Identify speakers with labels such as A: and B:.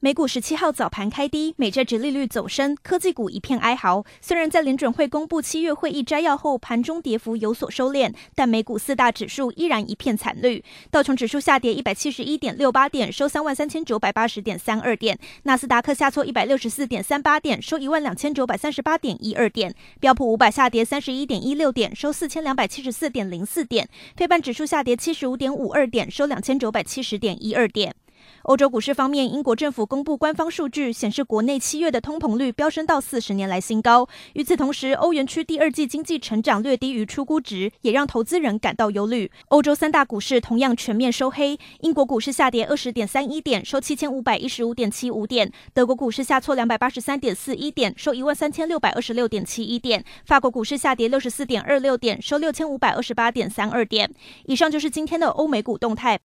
A: 美股十七号早盘开低，美债殖利率走升，科技股一片哀嚎。虽然在联准会公布七月会议摘要后，盘中跌幅有所收敛，但美股四大指数依然一片惨绿。道琼指数下跌一百七十一点六八点，收三万三千九百八十点三二点；纳斯达克下挫一百六十四点三八点，收一万两千九百三十八点一二点；标普五百下跌三十一点一六点，收四千两百七十四点零四点；费半指数下跌七十五点五二点，收两千九百七十点一二点。欧洲股市方面，英国政府公布官方数据，显示国内七月的通膨率飙升到四十年来新高。与此同时，欧元区第二季经济成长略低于初估值，也让投资人感到忧虑。欧洲三大股市同样全面收黑，英国股市下跌二十点三一点，收七千五百一十五点七五点；德国股市下挫两百八十三点四一点，收一万三千六百二十六点七一点；法国股市下跌六十四点二六点，收六千五百二十八点三二点。以上就是今天的欧美股动态。